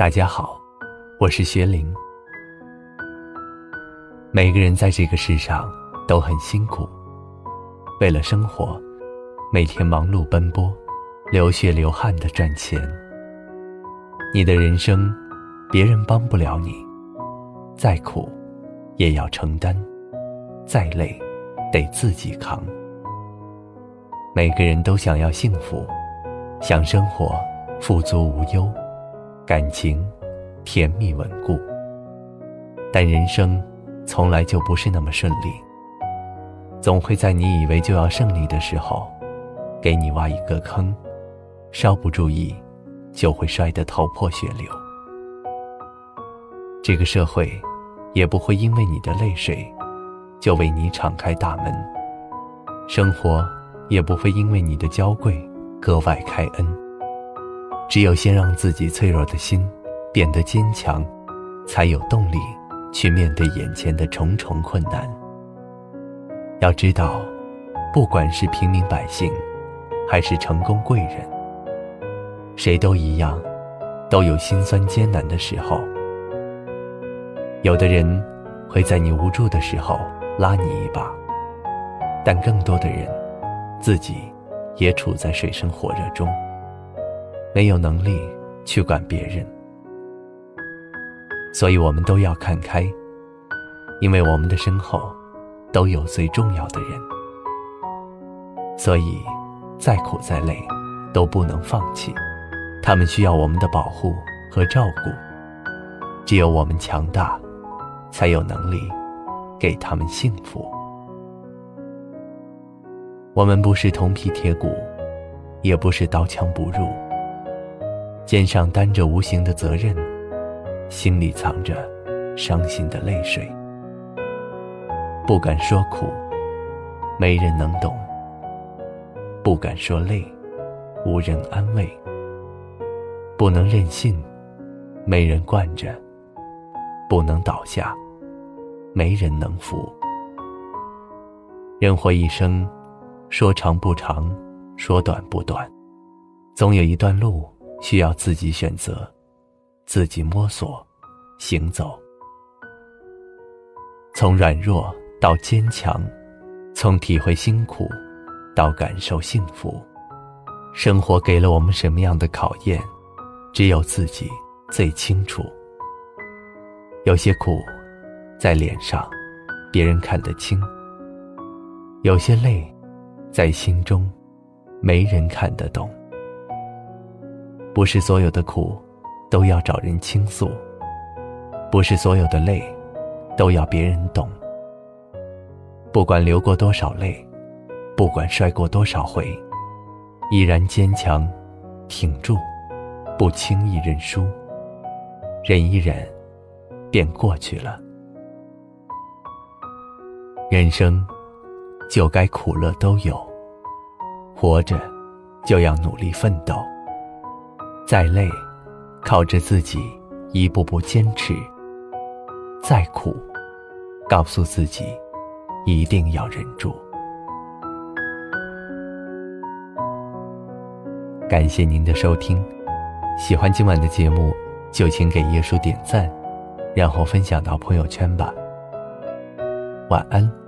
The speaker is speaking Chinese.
大家好，我是薛玲。每个人在这个世上都很辛苦，为了生活，每天忙碌奔波，流血流汗的赚钱。你的人生，别人帮不了你，再苦，也要承担；再累，得自己扛。每个人都想要幸福，想生活富足无忧。感情甜蜜稳固，但人生从来就不是那么顺利。总会在你以为就要胜利的时候，给你挖一个坑，稍不注意就会摔得头破血流。这个社会也不会因为你的泪水就为你敞开大门，生活也不会因为你的娇贵格外开恩。只有先让自己脆弱的心变得坚强，才有动力去面对眼前的重重困难。要知道，不管是平民百姓，还是成功贵人，谁都一样，都有心酸艰难的时候。有的人会在你无助的时候拉你一把，但更多的人，自己也处在水深火热中。没有能力去管别人，所以我们都要看开，因为我们的身后都有最重要的人，所以再苦再累都不能放弃，他们需要我们的保护和照顾，只有我们强大，才有能力给他们幸福。我们不是铜皮铁骨，也不是刀枪不入。肩上担着无形的责任，心里藏着伤心的泪水。不敢说苦，没人能懂；不敢说累，无人安慰。不能任性，没人惯着；不能倒下，没人能扶。人活一生，说长不长，说短不短，总有一段路。需要自己选择，自己摸索，行走。从软弱到坚强，从体会辛苦到感受幸福，生活给了我们什么样的考验，只有自己最清楚。有些苦，在脸上，别人看得清；有些泪，在心中，没人看得懂。不是所有的苦，都要找人倾诉；不是所有的泪，都要别人懂。不管流过多少泪，不管摔过多少回，依然坚强，挺住，不轻易认输。忍一忍，便过去了。人生，就该苦乐都有。活着，就要努力奋斗。再累，靠着自己一步步坚持；再苦，告诉自己一定要忍住。感谢您的收听，喜欢今晚的节目就请给叶叔点赞，然后分享到朋友圈吧。晚安。